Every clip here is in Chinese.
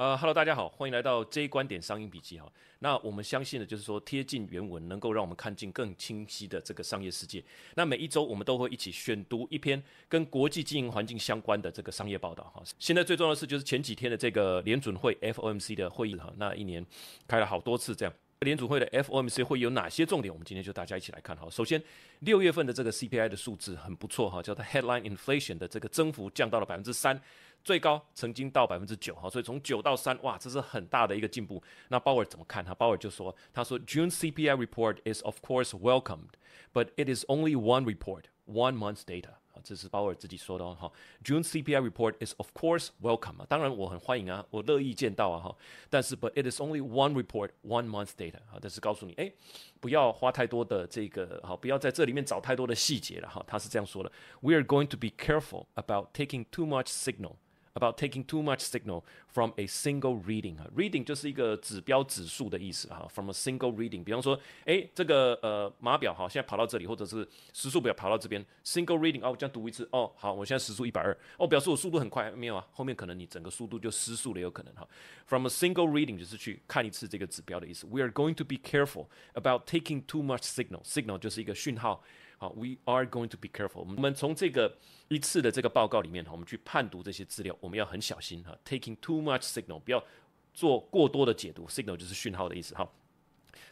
呃，Hello，大家好，欢迎来到 J 观点商业笔记哈。那我们相信的就是说，贴近原文，能够让我们看进更清晰的这个商业世界。那每一周我们都会一起选读一篇跟国际经营环境相关的这个商业报道哈。现在最重要的是，就是前几天的这个联准会 FOMC 的会议哈，那一年开了好多次这样。联储会的 FOMC 会有哪些重点？我们今天就大家一起来看哈。首先，六月份的这个 CPI 的数字很不错哈，叫做 Headline Inflation 的这个增幅降到了百分之三，最高曾经到百分之九哈，所以从九到三，哇，这是很大的一个进步。那鲍尔怎么看哈？鲍尔就说，他说 June CPI report is of course welcomed, but it is only one report, one month's data. 这是鲍尔自己说的哈。June CPI report is of course welcome 啊，当然我很欢迎啊，我乐意见到啊哈。但是，but it is only one report, one month data 啊。但是告诉你，哎，不要花太多的这个哈，不要在这里面找太多的细节了哈。他是这样说的：We are going to be careful about taking too much signal. About taking too much signal from a single reading 啊，reading 就是一个指标指数的意思哈。From a single reading，比方说，哎，这个呃码表哈，现在跑到这里，或者是时速表跑到这边，single reading 哦，我这样读一次，哦，好，我现在时速一百二，哦，表示我速度很快，没有啊，后面可能你整个速度就失速了，有可能哈。From a single reading 就是去看一次这个指标的意思。We are going to be careful about taking too much signal，signal 就是一个讯号。 好，We are going to be careful。我们从这个一次的这个报告里面哈，我们去判读这些资料，我们要很小心哈。Taking too much signal，不要做过多的解读。Signal 就是讯号的意思哈。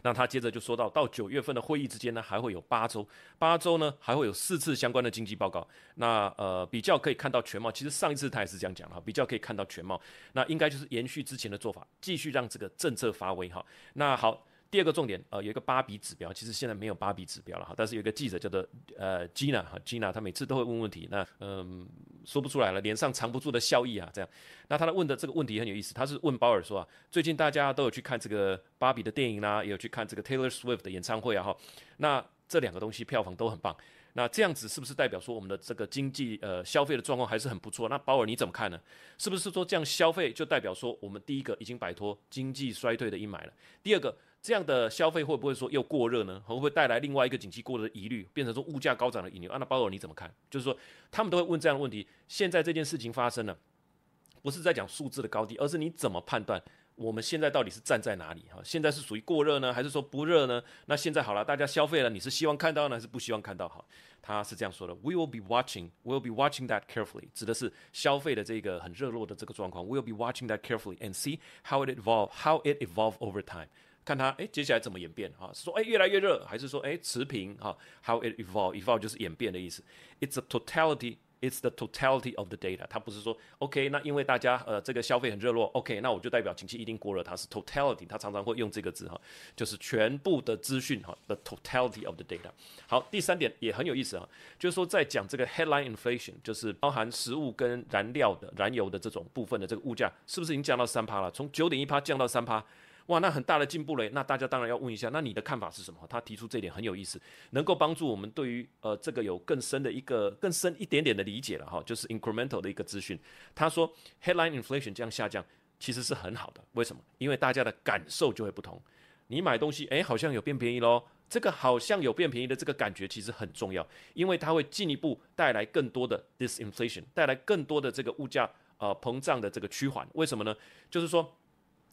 那他接着就说到，到九月份的会议之间呢，还会有八周，八周呢还会有四次相关的经济报告。那呃，比较可以看到全貌。其实上一次他也是这样讲哈，比较可以看到全貌。那应该就是延续之前的做法，继续让这个政策发威哈。那好。第二个重点，呃，有一个芭比指标，其实现在没有芭比指标了哈，但是有一个记者叫做呃 Gina 哈，Gina 他每次都会问问题，那嗯说不出来了，脸上藏不住的笑意啊，这样，那他的问的这个问题很有意思，他是问鲍尔说啊，最近大家都有去看这个芭比的电影啦，也有去看这个 Taylor Swift 的演唱会啊哈，那这两个东西票房都很棒，那这样子是不是代表说我们的这个经济呃消费的状况还是很不错？那鲍尔你怎么看呢？是不是说这样消费就代表说我们第一个已经摆脱经济衰退的阴霾了？第二个？这样的消费会不会说又过热呢？会不会带来另外一个景气过热的疑虑，变成说物价高涨的引流？那鲍尔你怎么看？就是说他们都会问这样的问题。现在这件事情发生了，不是在讲数字的高低，而是你怎么判断我们现在到底是站在哪里？哈，现在是属于过热呢，还是说不热呢？那现在好了，大家消费了，你是希望看到呢，还是不希望看到？哈，他是这样说的：We will be watching, we will be watching that carefully，指的是消费的这个很热络的这个状况。We will be watching that carefully and see how it evolve, how it evolve over time。看它，哎，接下来怎么演变？哈，是说，哎，越来越热，还是说，哎，持平？哈，how it evolve，evolve 就是演变的意思。It's a totality，it's the totality of the data。它不是说，OK，那因为大家呃这个消费很热络，OK，那我就代表经济一定过热。它是 totality，它常常会用这个字哈，就是全部的资讯哈，the totality of the data。好，第三点也很有意思哈，就是说在讲这个 headline inflation，就是包含食物跟燃料的燃油的这种部分的这个物价，是不是已经降到三趴了？从九点一趴降到三趴。哇，那很大的进步嘞！那大家当然要问一下，那你的看法是什么？他提出这点很有意思，能够帮助我们对于呃这个有更深的一个更深一点点的理解了哈，就是 incremental 的一个资讯。他说 headline inflation 这样下降其实是很好的，为什么？因为大家的感受就会不同。你买东西，诶，好像有变便宜喽，这个好像有变便宜的这个感觉其实很重要，因为它会进一步带来更多的 disinflation，带来更多的这个物价呃膨胀的这个趋缓。为什么呢？就是说。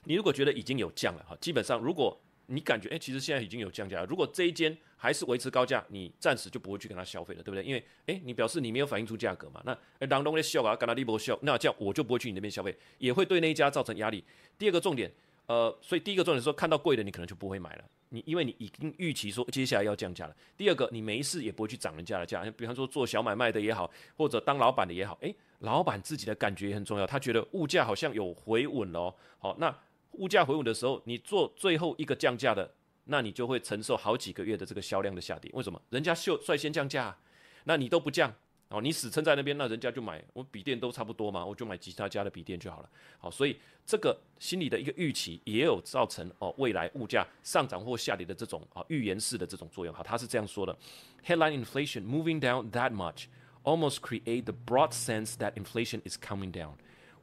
你如果觉得已经有降了哈，基本上如果你感觉哎，其实现在已经有降价了。如果这一间还是维持高价，你暂时就不会去跟他消费了，对不对？因为哎，你表示你没有反映出价格嘛。那当中的笑啊，跟他立波笑，那这样我就不会去你那边消费，也会对那一家造成压力。第二个重点，呃，所以第一个重点说，看到贵的你可能就不会买了。你因为你已经预期说接下来要降价了。第二个，你没事也不会去涨人家的价。比方说做小买卖的也好，或者当老板的也好，哎，老板自己的感觉也很重要，他觉得物价好像有回稳了。好，那。物价回稳的时候，你做最后一个降价的，那你就会承受好几个月的这个销量的下跌。为什么？人家秀率先降价，那你都不降哦，你死撑在那边，那人家就买。我笔电都差不多嘛，我就买其他家的笔电就好了。好，所以这个心理的一个预期也有造成哦未来物价上涨或下跌的这种啊预言式的这种作用。好，他是这样说的：Headline inflation moving down that much almost create the broad sense that inflation is coming down。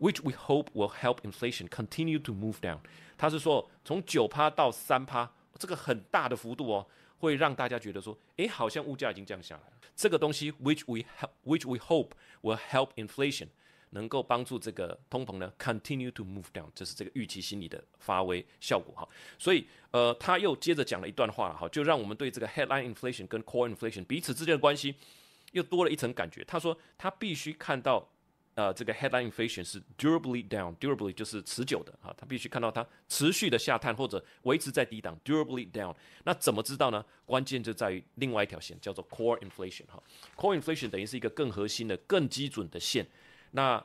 Which we hope will help inflation continue to move down。他是说，从九趴到三趴，这个很大的幅度哦，会让大家觉得说，诶，好像物价已经降下来了。这个东西，which we help，which we hope will help inflation。能够帮助这个通膨呢 continue to move down，这是这个预期心理的发挥效果哈。所以呃，他又接着讲了一段话哈，就让我们对这个 headline inflation 跟 core inflation 彼此之间的关系又多了一层感觉。他说他必须看到。呃，这个 headline inflation 是 durably down，durably 就是持久的啊，它必须看到它持续的下探或者维持在低档，durably down。那怎么知道呢？关键就在于另外一条线，叫做 core inflation 哈。core inflation 等于是一个更核心的、更基准的线。那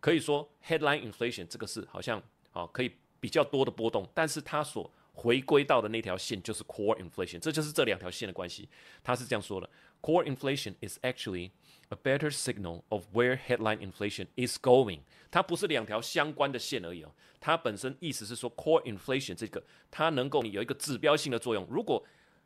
可以说 headline inflation 这个是好像啊可以比较多的波动，但是它所回归到的那条线就是 core inflation，这就是这两条线的关系。他是这样说的：core inflation is actually A better signal of where headline inflation is going，它不是两条相关的线而已哦，它本身意思是说 core inflation 这个它能够有一个指标性的作用。如果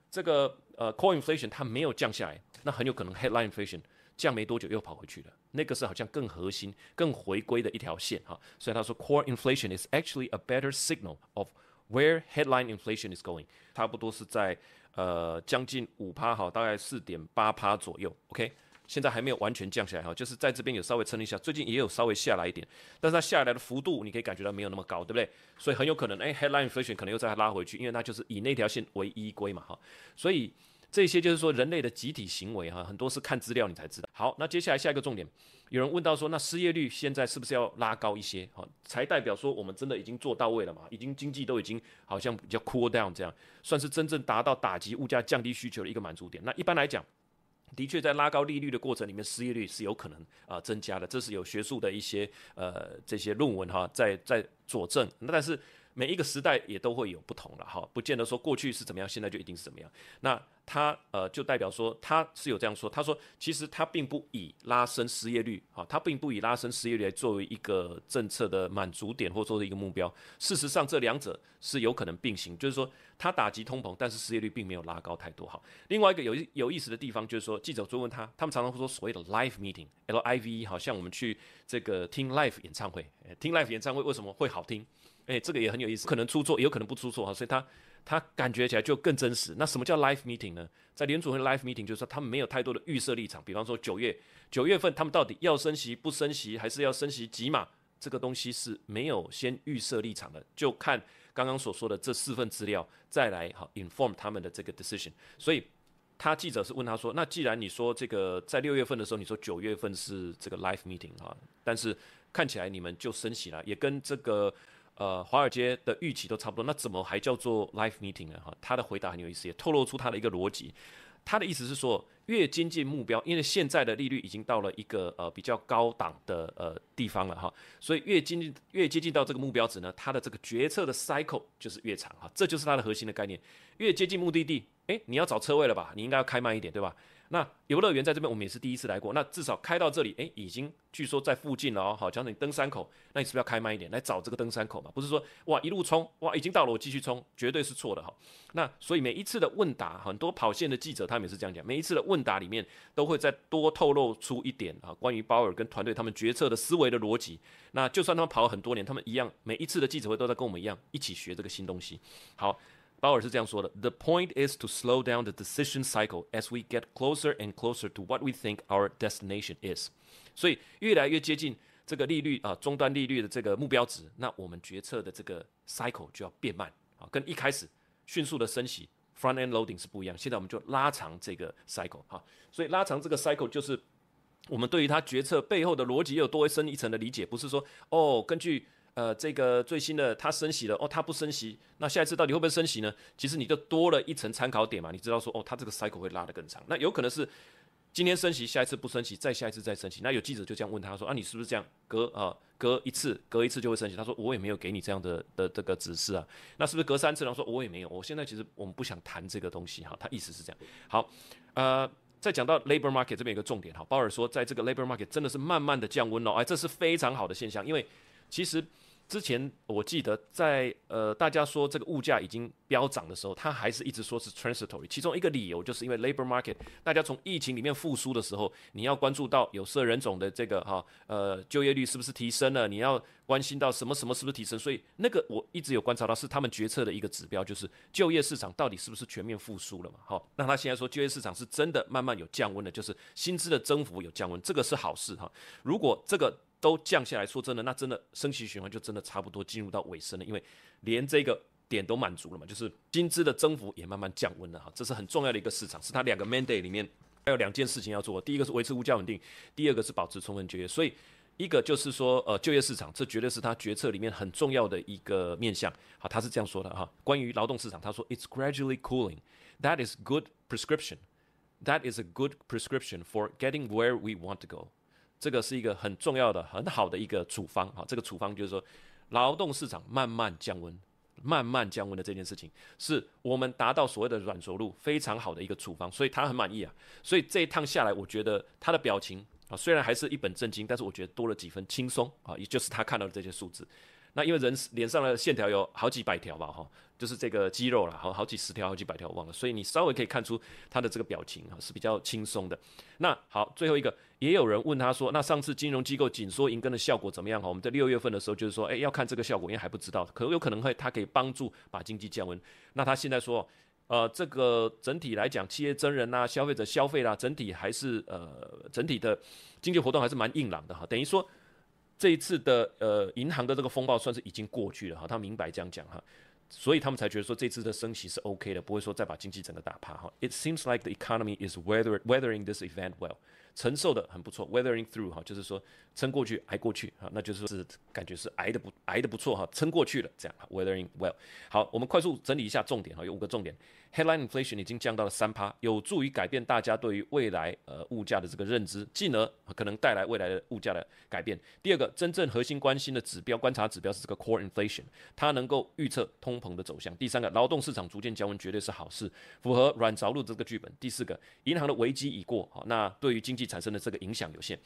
这个呃 core inflation 它没有降下来，那很有可能 headline inflation 降没多久又跑回去了。那个是好像更核心、更回归的一条线哈。所以他说 core inflation is actually a better signal of where headline inflation is going，差不多是在呃将近五趴哈，大概四点八趴左右。OK。现在还没有完全降下来哈，就是在这边有稍微撑一下，最近也有稍微下来一点，但是它下来的幅度你可以感觉到没有那么高，对不对？所以很有可能，哎，headline inflation 可能又再拉回去，因为它就是以那条线为依归嘛哈。所以这些就是说人类的集体行为哈，很多是看资料你才知道。好，那接下来下一个重点，有人问到说，那失业率现在是不是要拉高一些？哈，才代表说我们真的已经做到位了嘛？已经经济都已经好像比较 cool down 这样，算是真正达到打击物价、降低需求的一个满足点。那一般来讲。的确，在拉高利率的过程里面，失业率是有可能啊增加的，这是有学术的一些呃这些论文哈在在佐证。那但是每一个时代也都会有不同了哈，不见得说过去是怎么样，现在就一定是怎么样。那他呃就代表说他是有这样说，他说其实他并不以拉升失业率啊，他并不以拉升失业率来作为一个政策的满足点或作为一个目标。事实上，这两者是有可能并行，就是说。他打击通膨，但是失业率并没有拉高太多。哈，另外一个有有意思的地方就是说，记者追问他，他们常常会说所谓的 live meeting，L I V E，好像我们去这个听 live 演唱会，听 live 演唱会为什么会好听？诶，这个也很有意思，可能出错，也有可能不出错哈，所以他他感觉起来就更真实。那什么叫 live meeting 呢？在联储会 live meeting 就是说他们没有太多的预设立场，比方说九月九月份他们到底要升息不升息，还是要升息几码？这个东西是没有先预设立场的，就看。刚刚所说的这四份资料，再来好 inform 他们的这个 decision。所以他记者是问他说：“那既然你说这个在六月份的时候，你说九月份是这个 live meeting 哈，但是看起来你们就升息了，也跟这个呃华尔街的预期都差不多，那怎么还叫做 live meeting 呢？哈，他的回答很有意思，也透露出他的一个逻辑。他的意思是说。越接近目标，因为现在的利率已经到了一个呃比较高档的呃地方了哈，所以越接近越接近到这个目标值呢，它的这个决策的 cycle 就是越长哈，这就是它的核心的概念。越接近目的地，诶，你要找车位了吧？你应该要开慢一点，对吧？那游乐园在这边，我们也是第一次来过。那至少开到这里，哎，已经据说在附近了哦。好，假如你登山口，那你是不是要开慢一点来找这个登山口嘛？不是说哇一路冲，哇已经到了我继续冲，绝对是错的哈。那所以每一次的问答，很多跑线的记者他们也是这样讲，每一次的问答里面都会再多透露出一点啊，关于鲍尔跟团队他们决策的思维的逻辑。那就算他们跑了很多年，他们一样，每一次的记者会都在跟我们一样一起学这个新东西。好。鲍尔是这样说的：“The point is to slow down the decision cycle as we get closer and closer to what we think our destination is。”所以越来越接近这个利率啊终端利率的这个目标值，那我们决策的这个 cycle 就要变慢啊，跟一开始迅速的升息 front end loading 是不一样。现在我们就拉长这个 cycle 哈，所以拉长这个 cycle 就是我们对于他决策背后的逻辑又多深一层的理解，不是说哦根据。呃，这个最新的它升息了哦，它不升息，那下一次到底会不会升息呢？其实你就多了一层参考点嘛，你知道说哦，它这个 cycle 会拉得更长，那有可能是今天升息，下一次不升息，再下一次再升息。那有记者就这样问他说啊，你是不是这样隔啊隔一次隔一次就会升息？他说我也没有给你这样的的这个指示啊，那是不是隔三次？然后说我也没有，我现在其实我们不想谈这个东西哈，他意思是这样。好，呃，再讲到 labor market 这边有个重点哈，鲍尔说在这个 labor market 真的是慢慢的降温了，哎，这是非常好的现象，因为其实。之前我记得在呃大家说这个物价已经飙涨的时候，他还是一直说是 transitory。其中一个理由就是因为 labor market，大家从疫情里面复苏的时候，你要关注到有色人种的这个哈呃就业率是不是提升了，你要关心到什么什么是不是提升。所以那个我一直有观察到是他们决策的一个指标，就是就业市场到底是不是全面复苏了嘛？好，那他现在说就业市场是真的慢慢有降温的，就是薪资的增幅有降温，这个是好事哈。如果这个都降下来，说真的，那真的升息循环就真的差不多进入到尾声了，因为连这个点都满足了嘛，就是薪资的增幅也慢慢降温了哈，这是很重要的一个市场，是它两个 mandate 里面还有两件事情要做，第一个是维持物价稳定，第二个是保持充分就业，所以。一个就是说，呃，就业市场，这绝对是他决策里面很重要的一个面向。好，他是这样说的哈。关于劳动市场，他说，It's gradually cooling. That is good prescription. That is a good prescription for getting where we want to go. 这个是一个很重要的、很好的一个处方。好，这个处方就是说，劳动市场慢慢降温、慢慢降温的这件事情，是我们达到所谓的软着陆非常好的一个处方。所以他很满意啊。所以这一趟下来，我觉得他的表情。啊，虽然还是一本正经，但是我觉得多了几分轻松啊，也就是他看到的这些数字。那因为人脸上的线条有好几百条吧，哈，就是这个肌肉了，好好几十条、好几百条，忘了。所以你稍微可以看出他的这个表情啊是比较轻松的。那好，最后一个，也有人问他说，那上次金融机构紧缩银根的效果怎么样？哈，我们在六月份的时候就是说，哎，要看这个效果，因为还不知道，可有可能会它可以帮助把经济降温。那他现在说。呃，这个整体来讲，企业真人呐，消费者消费啦，整体还是呃，整体的经济活动还是蛮硬朗的哈。等于说这一次的呃银行的这个风暴算是已经过去了哈。他明白这样讲哈，所以他们才觉得说这次的升息是 OK 的，不会说再把经济整个打趴哈。It seems like the economy is weather weathering this event well. 承受的很不错，weathering through 哈，就是说撑过去，挨过去哈，那就是是感觉是挨的不挨的不错哈，撑过去了这样，weathering well。好，我们快速整理一下重点哈，有五个重点。Headline inflation 已经降到了三趴，有助于改变大家对于未来呃物价的这个认知，进而可能带来未来的物价的改变。第二个，真正核心关心的指标观察指标是这个 core inflation，它能够预测通膨的走向。第三个，劳动市场逐渐降温绝对是好事，符合软着陆这个剧本。第四个，银行的危机已过，好，那对于经济产生的这个影响有限。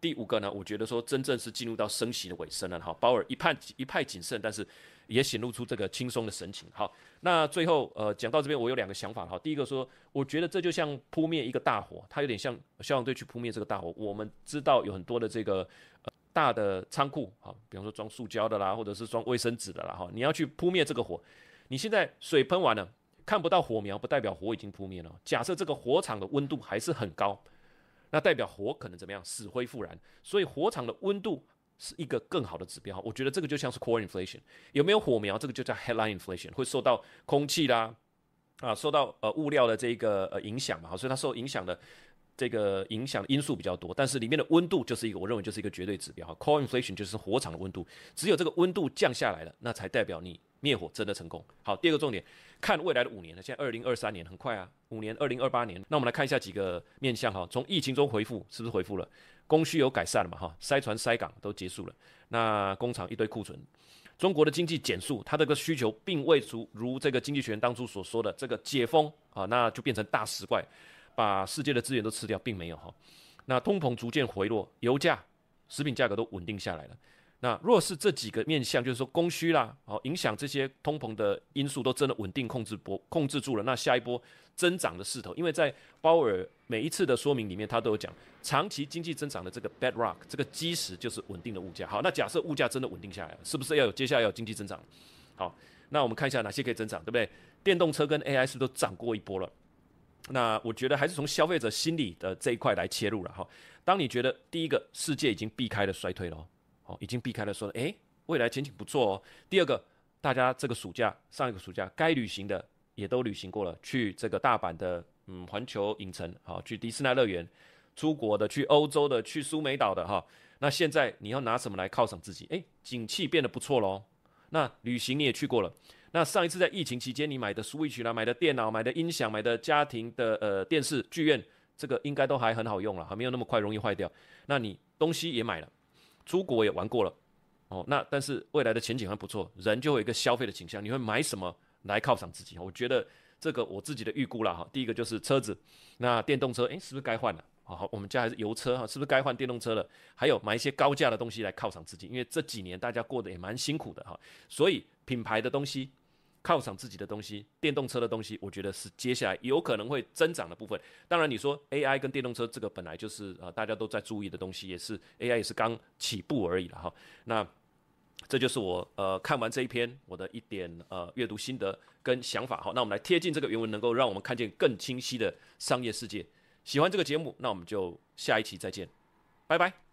第五个呢，我觉得说真正是进入到升息的尾声了，哈，鲍尔一派一派谨慎，但是。也显露出这个轻松的神情。好，那最后呃讲到这边，我有两个想法哈。第一个说，我觉得这就像扑灭一个大火，它有点像消防队去扑灭这个大火。我们知道有很多的这个呃大的仓库哈，比方说装塑胶的啦，或者是装卫生纸的啦哈。你要去扑灭这个火，你现在水喷完了，看不到火苗，不代表火已经扑灭了。假设这个火场的温度还是很高，那代表火可能怎么样？死灰复燃。所以火场的温度。是一个更好的指标，我觉得这个就像是 core inflation，有没有火苗，这个就叫 headline inflation，会受到空气啦，啊，受到呃物料的这个呃影响嘛，所以它受影响的这个影响因素比较多，但是里面的温度就是一个，我认为就是一个绝对指标哈，core inflation 就是火场的温度，只有这个温度降下来了，那才代表你灭火真的成功。好，第二个重点，看未来的五年呢，现在二零二三年很快啊，五年二零二八年，那我们来看一下几个面向哈，从疫情中回复是不是回复了？供需有改善了嘛？哈，塞船塞港都结束了，那工厂一堆库存，中国的经济减速，它这个需求并未如如这个经济学人当初所说的这个解封啊，那就变成大食怪，把世界的资源都吃掉，并没有哈。那通膨逐渐回落，油价、食品价格都稳定下来了。那若是这几个面向，就是说供需啦，哦，影响这些通膨的因素都真的稳定控制波控制住了，那下一波增长的势头，因为在鲍尔每一次的说明里面，他都有讲，长期经济增长的这个 bedrock 这个基石就是稳定的物价。好，那假设物价真的稳定下来了，是不是要有接下来要有经济增长？好，那我们看一下哪些可以增长，对不对？电动车跟 AI 是不是都涨过一波了？那我觉得还是从消费者心理的这一块来切入了哈。当你觉得第一个世界已经避开了衰退了。哦，已经避开了，说，诶，未来前景不错哦。第二个，大家这个暑假上一个暑假该旅行的也都旅行过了，去这个大阪的，嗯，环球影城，好，去迪士尼乐园，出国的，去欧洲的，去苏梅岛的，哈。那现在你要拿什么来犒赏自己？诶，景气变得不错喽。那旅行你也去过了，那上一次在疫情期间你买的 Switch 啦，买的电脑，买的音响，买的家庭的呃电视剧院，这个应该都还很好用了，还没有那么快容易坏掉。那你东西也买了。出国也玩过了，哦，那但是未来的前景还不错，人就有一个消费的倾向，你会买什么来犒赏自己？我觉得这个我自己的预估了哈，第一个就是车子，那电动车，诶，是不是该换了？好，我们家还是油车哈，是不是该换电动车了？还有买一些高价的东西来犒赏自己，因为这几年大家过得也蛮辛苦的哈，所以品牌的东西。犒赏自己的东西，电动车的东西，我觉得是接下来有可能会增长的部分。当然，你说 AI 跟电动车这个本来就是呃大家都在注意的东西，也是 AI 也是刚起步而已了哈。那这就是我呃看完这一篇我的一点呃阅读心得跟想法。好，那我们来贴近这个原文，能够让我们看见更清晰的商业世界。喜欢这个节目，那我们就下一期再见，拜拜。